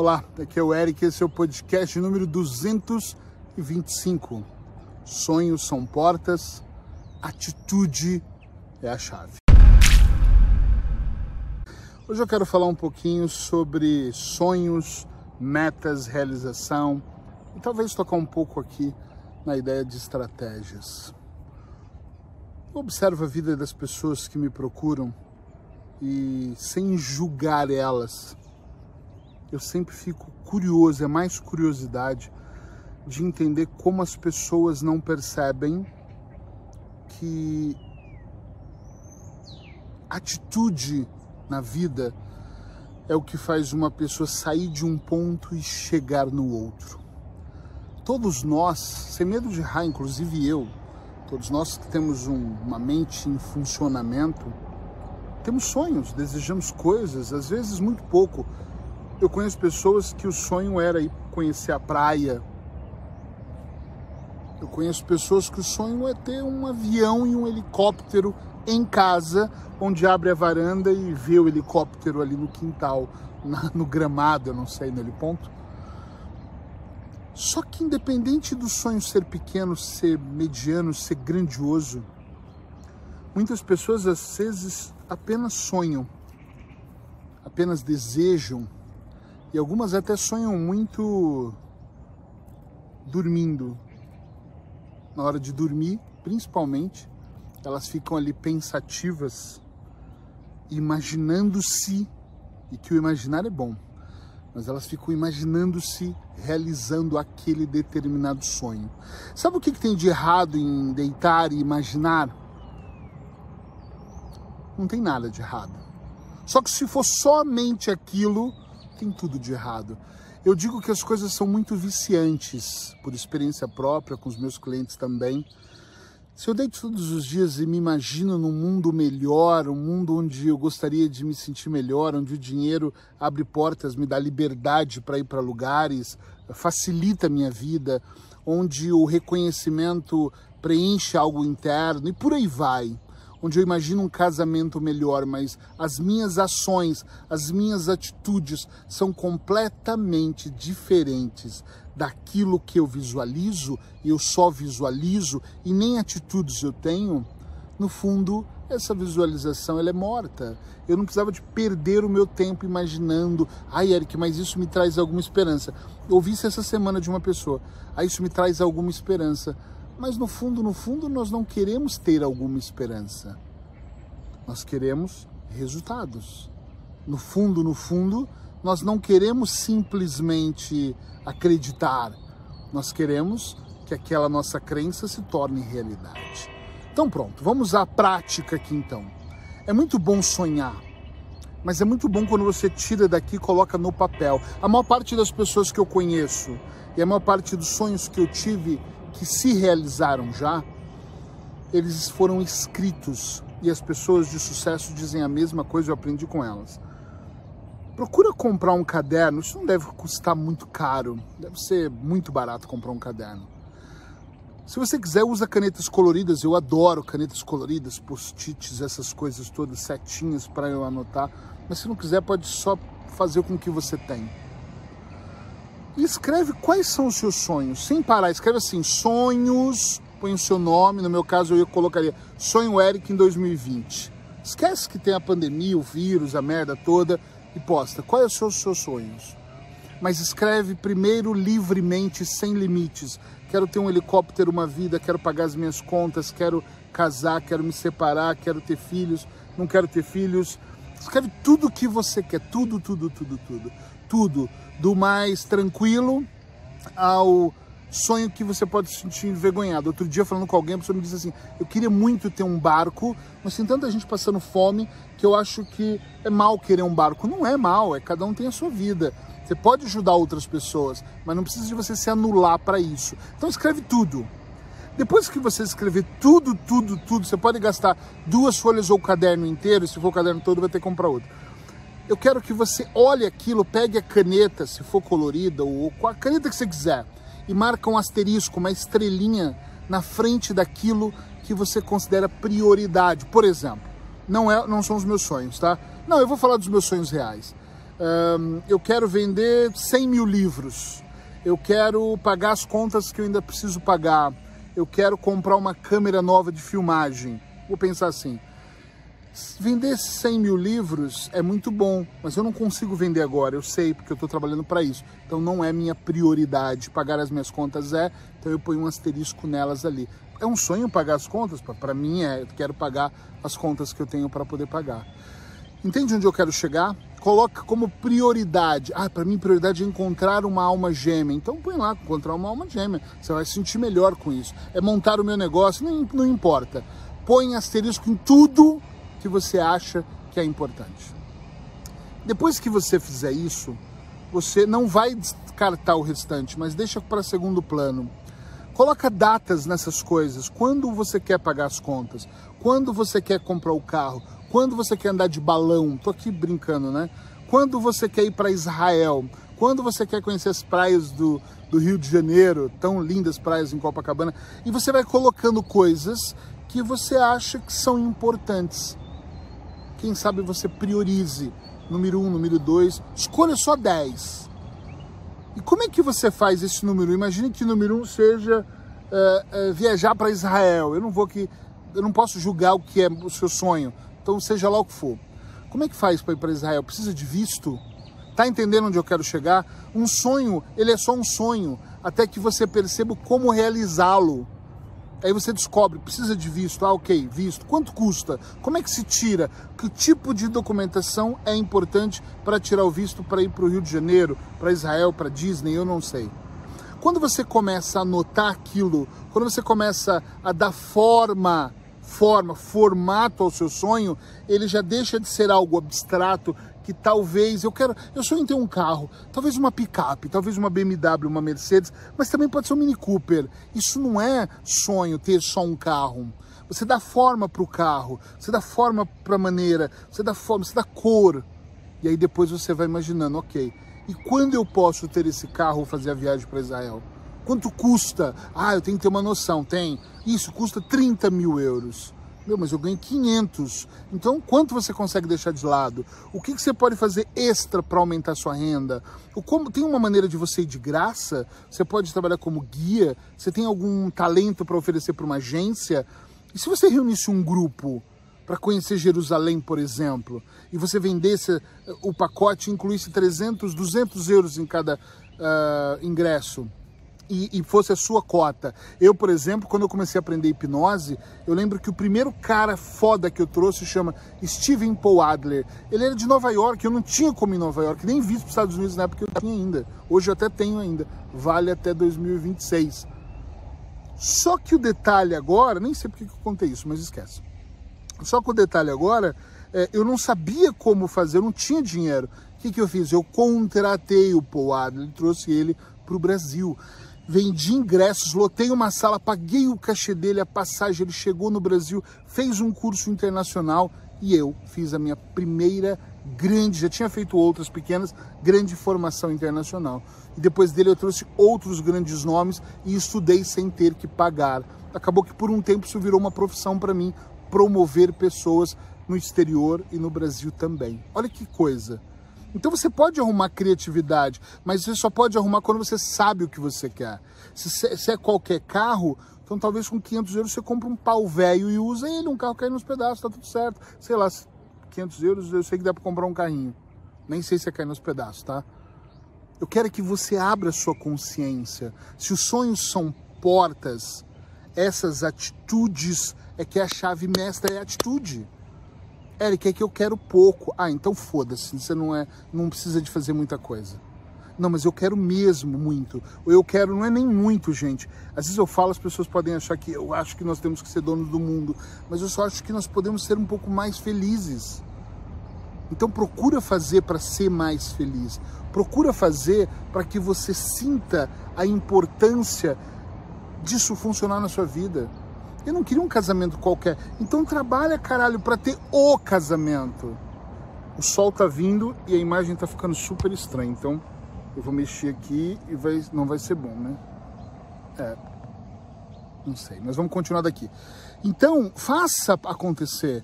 Olá, aqui é o Eric, esse é o podcast número 225. Sonhos são portas, atitude é a chave. Hoje eu quero falar um pouquinho sobre sonhos, metas, realização e talvez tocar um pouco aqui na ideia de estratégias. Eu observo a vida das pessoas que me procuram e sem julgar elas, eu sempre fico curioso, é mais curiosidade de entender como as pessoas não percebem que atitude na vida é o que faz uma pessoa sair de um ponto e chegar no outro. Todos nós, sem medo de errar, inclusive eu, todos nós que temos um, uma mente em funcionamento, temos sonhos, desejamos coisas, às vezes muito pouco, eu conheço pessoas que o sonho era ir conhecer a praia. Eu conheço pessoas que o sonho é ter um avião e um helicóptero em casa, onde abre a varanda e vê o helicóptero ali no quintal, no gramado, eu não sei, naquele ponto. Só que independente do sonho ser pequeno, ser mediano, ser grandioso, muitas pessoas às vezes apenas sonham, apenas desejam e algumas até sonham muito dormindo. Na hora de dormir, principalmente, elas ficam ali pensativas, imaginando-se, e que o imaginar é bom, mas elas ficam imaginando-se realizando aquele determinado sonho. Sabe o que, que tem de errado em deitar e imaginar? Não tem nada de errado. Só que se for somente aquilo, tem tudo de errado. Eu digo que as coisas são muito viciantes, por experiência própria, com os meus clientes também. Se eu deito todos os dias e me imagino num mundo melhor, um mundo onde eu gostaria de me sentir melhor, onde o dinheiro abre portas, me dá liberdade para ir para lugares, facilita a minha vida, onde o reconhecimento preenche algo interno e por aí vai onde eu imagino um casamento melhor, mas as minhas ações, as minhas atitudes são completamente diferentes daquilo que eu visualizo, eu só visualizo e nem atitudes eu tenho, no fundo, essa visualização ela é morta. Eu não precisava de perder o meu tempo imaginando, ai Eric, mas isso me traz alguma esperança. Eu ouvi isso essa semana de uma pessoa, ah, isso me traz alguma esperança. Mas no fundo, no fundo, nós não queremos ter alguma esperança. Nós queremos resultados. No fundo, no fundo, nós não queremos simplesmente acreditar. Nós queremos que aquela nossa crença se torne realidade. Então pronto, vamos à prática aqui então. É muito bom sonhar, mas é muito bom quando você tira daqui e coloca no papel. A maior parte das pessoas que eu conheço e a maior parte dos sonhos que eu tive que se realizaram já, eles foram escritos e as pessoas de sucesso dizem a mesma coisa, eu aprendi com elas. Procura comprar um caderno, isso não deve custar muito caro, deve ser muito barato comprar um caderno. Se você quiser, usa canetas coloridas, eu adoro canetas coloridas, post-its, essas coisas todas, setinhas para eu anotar, mas se não quiser, pode só fazer com o que você tem e escreve quais são os seus sonhos, sem parar. Escreve assim: sonhos, põe o seu nome. No meu caso, eu colocaria Sonho Eric em 2020. Esquece que tem a pandemia, o vírus, a merda toda e posta. Quais são os seus sonhos? Mas escreve primeiro livremente, sem limites. Quero ter um helicóptero, uma vida, quero pagar as minhas contas, quero casar, quero me separar, quero ter filhos, não quero ter filhos. Escreve tudo o que você quer, tudo, tudo, tudo, tudo tudo, do mais tranquilo ao sonho que você pode se sentir envergonhado. Outro dia, falando com alguém, a pessoa me disse assim: Eu queria muito ter um barco, mas tem tanta gente passando fome que eu acho que é mal querer um barco. Não é mal, é cada um tem a sua vida. Você pode ajudar outras pessoas, mas não precisa de você se anular para isso. Então, escreve tudo. Depois que você escrever tudo, tudo, tudo, você pode gastar duas folhas ou o caderno inteiro, se for o caderno todo, vai ter que comprar outro eu quero que você olhe aquilo, pegue a caneta, se for colorida, ou com a caneta que você quiser, e marque um asterisco, uma estrelinha na frente daquilo que você considera prioridade. Por exemplo, não, é, não são os meus sonhos, tá? Não, eu vou falar dos meus sonhos reais. Um, eu quero vender 100 mil livros. Eu quero pagar as contas que eu ainda preciso pagar. Eu quero comprar uma câmera nova de filmagem. Vou pensar assim: vender 100 mil livros é muito bom, mas eu não consigo vender agora. Eu sei, porque eu estou trabalhando para isso. Então não é minha prioridade. Pagar as minhas contas é, então eu ponho um asterisco nelas ali. É um sonho pagar as contas? Para mim é, eu quero pagar as contas que eu tenho para poder pagar. Entende onde eu quero chegar? Coloca como prioridade. Ah, para mim prioridade é encontrar uma alma gêmea. Então põe lá, encontrar uma alma gêmea. Você vai se sentir melhor com isso. É montar o meu negócio, não, não importa. Põe asterisco em tudo que você acha que é importante. Depois que você fizer isso, você não vai descartar o restante, mas deixa para segundo plano. Coloca datas nessas coisas. Quando você quer pagar as contas? Quando você quer comprar o carro? Quando você quer andar de balão? Tô aqui brincando, né? Quando você quer ir para Israel? Quando você quer conhecer as praias do, do Rio de Janeiro, tão lindas praias em Copacabana, e você vai colocando coisas que você acha que são importantes. Quem sabe você priorize número um, número dois, escolha só 10. E como é que você faz esse número? Imagine que número um seja uh, uh, viajar para Israel. Eu não vou que, eu não posso julgar o que é o seu sonho. Então seja lá o que for. Como é que faz para ir para Israel? Precisa de visto? Tá entendendo onde eu quero chegar? Um sonho, ele é só um sonho, até que você perceba como realizá-lo. Aí você descobre, precisa de visto, ah, ok, visto. Quanto custa? Como é que se tira? Que tipo de documentação é importante para tirar o visto para ir para o Rio de Janeiro, para Israel, para Disney? Eu não sei. Quando você começa a anotar aquilo, quando você começa a dar forma, forma, formato ao seu sonho, ele já deixa de ser algo abstrato que talvez eu quero, eu sonho em ter um carro, talvez uma picape, talvez uma BMW, uma Mercedes, mas também pode ser um Mini Cooper. Isso não é sonho ter só um carro. Você dá forma para o carro, você dá forma para a maneira, você dá forma, você dá cor. E aí depois você vai imaginando, ok, e quando eu posso ter esse carro fazer a viagem para Israel? Quanto custa? Ah, eu tenho que ter uma noção. Tem. Isso custa 30 mil euros. Meu, mas eu ganho 500. Então, quanto você consegue deixar de lado? O que, que você pode fazer extra para aumentar sua renda? O como, tem uma maneira de você ir de graça? Você pode trabalhar como guia? Você tem algum talento para oferecer para uma agência? E se você reunisse um grupo para conhecer Jerusalém, por exemplo, e você vendesse eh, o pacote, incluísse 300, 200 euros em cada uh, ingresso? E, e, fosse a sua cota. Eu, por exemplo, quando eu comecei a aprender hipnose, eu lembro que o primeiro cara foda que eu trouxe chama Steven Paul Adler. Ele era de Nova York, eu não tinha como em Nova York, nem visto para os Estados Unidos na época eu tinha ainda. Hoje eu até tenho ainda. Vale até 2026. Só que o detalhe agora, nem sei porque que eu contei isso, mas esquece. Só que o detalhe agora, é, eu não sabia como fazer, eu não tinha dinheiro. O que, que eu fiz? Eu contratei o Paul Adler, trouxe ele para o Brasil vendi ingressos, lotei uma sala, paguei o cachê dele, a passagem, ele chegou no Brasil, fez um curso internacional e eu fiz a minha primeira grande, já tinha feito outras pequenas, grande formação internacional. E depois dele eu trouxe outros grandes nomes e estudei sem ter que pagar. Acabou que por um tempo isso virou uma profissão para mim, promover pessoas no exterior e no Brasil também. Olha que coisa. Então você pode arrumar criatividade, mas você só pode arrumar quando você sabe o que você quer. Se, se é qualquer carro, então talvez com 500 euros você compra um pau velho e usa ele, um carro cai nos pedaços, tá tudo certo. Sei lá, 500 euros eu sei que dá para comprar um carrinho. Nem sei se é cair nos pedaços, tá? Eu quero que você abra sua consciência. Se os sonhos são portas, essas atitudes é que é a chave mestra é a atitude. Eric, é que eu quero pouco. Ah, então foda-se, você não é, não precisa de fazer muita coisa. Não, mas eu quero mesmo muito. Ou eu quero, não é nem muito, gente. Às vezes eu falo, as pessoas podem achar que eu acho que nós temos que ser donos do mundo, mas eu só acho que nós podemos ser um pouco mais felizes. Então procura fazer para ser mais feliz. Procura fazer para que você sinta a importância disso funcionar na sua vida. Eu não queria um casamento qualquer. Então trabalha, caralho, para ter o casamento. O sol tá vindo e a imagem tá ficando super estranha. Então eu vou mexer aqui e vai, não vai ser bom, né? É. Não sei, mas vamos continuar daqui. Então, faça acontecer.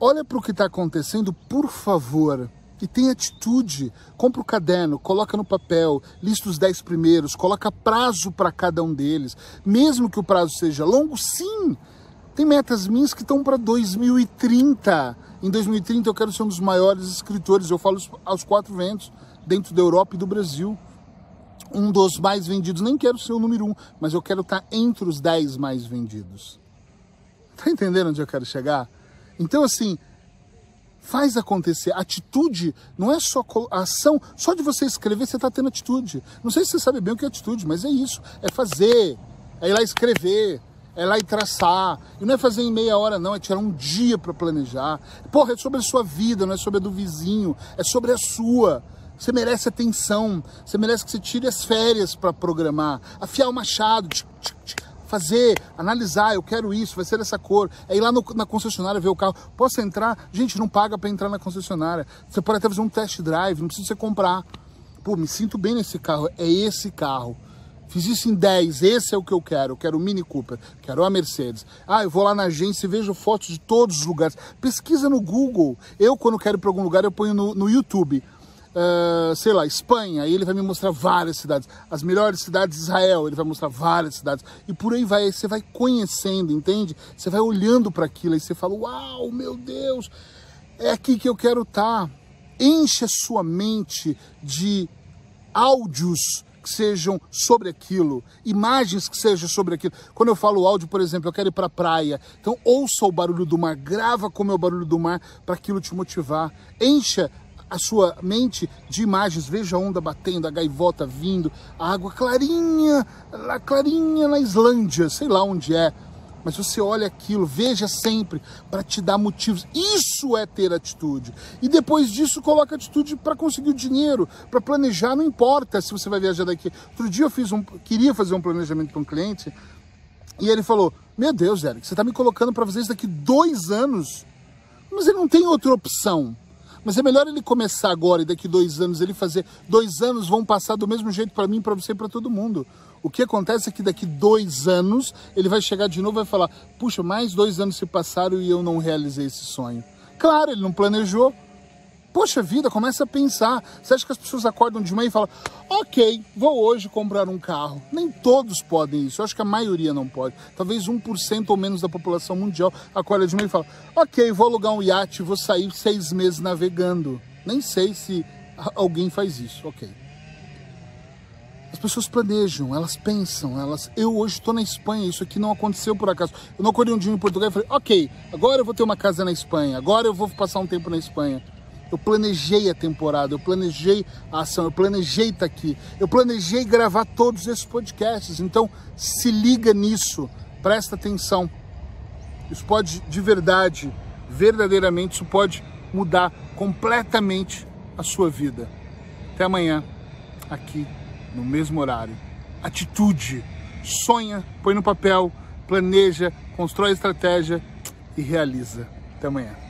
Olha para o que está acontecendo, por favor. E tem atitude. Compra o caderno, coloca no papel, lista os 10 primeiros, coloca prazo para cada um deles. Mesmo que o prazo seja longo, sim. Tem metas minhas que estão para 2030. Em 2030 eu quero ser um dos maiores escritores, eu falo aos quatro ventos, dentro da Europa e do Brasil. Um dos mais vendidos, nem quero ser o número um, mas eu quero estar entre os 10 mais vendidos. Tá entendendo onde eu quero chegar? Então, assim, Faz acontecer. Atitude não é só ação. Só de você escrever, você está tendo atitude. Não sei se você sabe bem o que é atitude, mas é isso. É fazer. É ir lá escrever. É lá e traçar. E não é fazer em meia hora, não. É tirar um dia para planejar. Porra, é sobre a sua vida, não é sobre a do vizinho. É sobre a sua. Você merece atenção. Você merece que você tire as férias para programar. Afiar o machado. Tch, tch, tch fazer, analisar, eu quero isso, vai ser dessa cor. É ir lá no, na concessionária ver o carro. Posso entrar? Gente, não paga para entrar na concessionária. Você pode até fazer um test drive, não precisa você comprar. Pô, me sinto bem nesse carro, é esse carro. Fiz isso em 10, esse é o que eu quero. Eu quero o Mini Cooper, quero a Mercedes. Ah, eu vou lá na agência e vejo fotos de todos os lugares. Pesquisa no Google. Eu, quando quero ir para algum lugar, eu ponho no, no YouTube uh, sei lá, Espanha, aí ele vai me mostrar várias cidades. As melhores cidades de Israel, ele vai mostrar várias cidades. E por aí vai, você vai conhecendo, entende? Você vai olhando para aquilo e você fala: Uau, meu Deus, é aqui que eu quero estar. Tá. Enche a sua mente de áudios que sejam sobre aquilo, imagens que sejam sobre aquilo. Quando eu falo áudio, por exemplo, eu quero ir para a praia, então ouça o barulho do mar, grava como é o barulho do mar para aquilo te motivar. Encha a sua mente de imagens. Veja a onda batendo, a gaivota vindo, a água clarinha, lá clarinha na Islândia, sei lá onde é. Mas você olha aquilo, veja sempre para te dar motivos. Isso é ter atitude. E depois disso, coloca atitude para conseguir o dinheiro, para planejar. Não importa se você vai viajar daqui. Outro dia eu fiz um, queria fazer um planejamento para um cliente e ele falou: Meu Deus, Eric, você está me colocando para fazer isso daqui dois anos. Mas ele não tem outra opção. Mas é melhor ele começar agora e daqui dois anos ele fazer. Dois anos vão passar do mesmo jeito para mim, para você e para todo mundo. O que acontece é que daqui dois anos ele vai chegar de novo e vai falar: puxa, mais dois anos se passaram e eu não realizei esse sonho. Claro, ele não planejou, Poxa vida, começa a pensar. Você acha que as pessoas acordam de manhã e falam: Ok, vou hoje comprar um carro? Nem todos podem isso. Eu acho que a maioria não pode. Talvez 1% ou menos da população mundial acorda de manhã e fala: Ok, vou alugar um iate, vou sair seis meses navegando. Nem sei se alguém faz isso. Ok. As pessoas planejam, elas pensam, elas. Eu hoje estou na Espanha, isso aqui não aconteceu por acaso. Eu não acordei um dia em Portugal e falei, ok, agora eu vou ter uma casa na Espanha, agora eu vou passar um tempo na Espanha. Eu planejei a temporada, eu planejei a ação, eu planejei estar aqui, eu planejei gravar todos esses podcasts. Então, se liga nisso, presta atenção. Isso pode, de verdade, verdadeiramente, isso pode mudar completamente a sua vida. Até amanhã, aqui no mesmo horário. Atitude. Sonha, põe no papel, planeja, constrói estratégia e realiza. Até amanhã.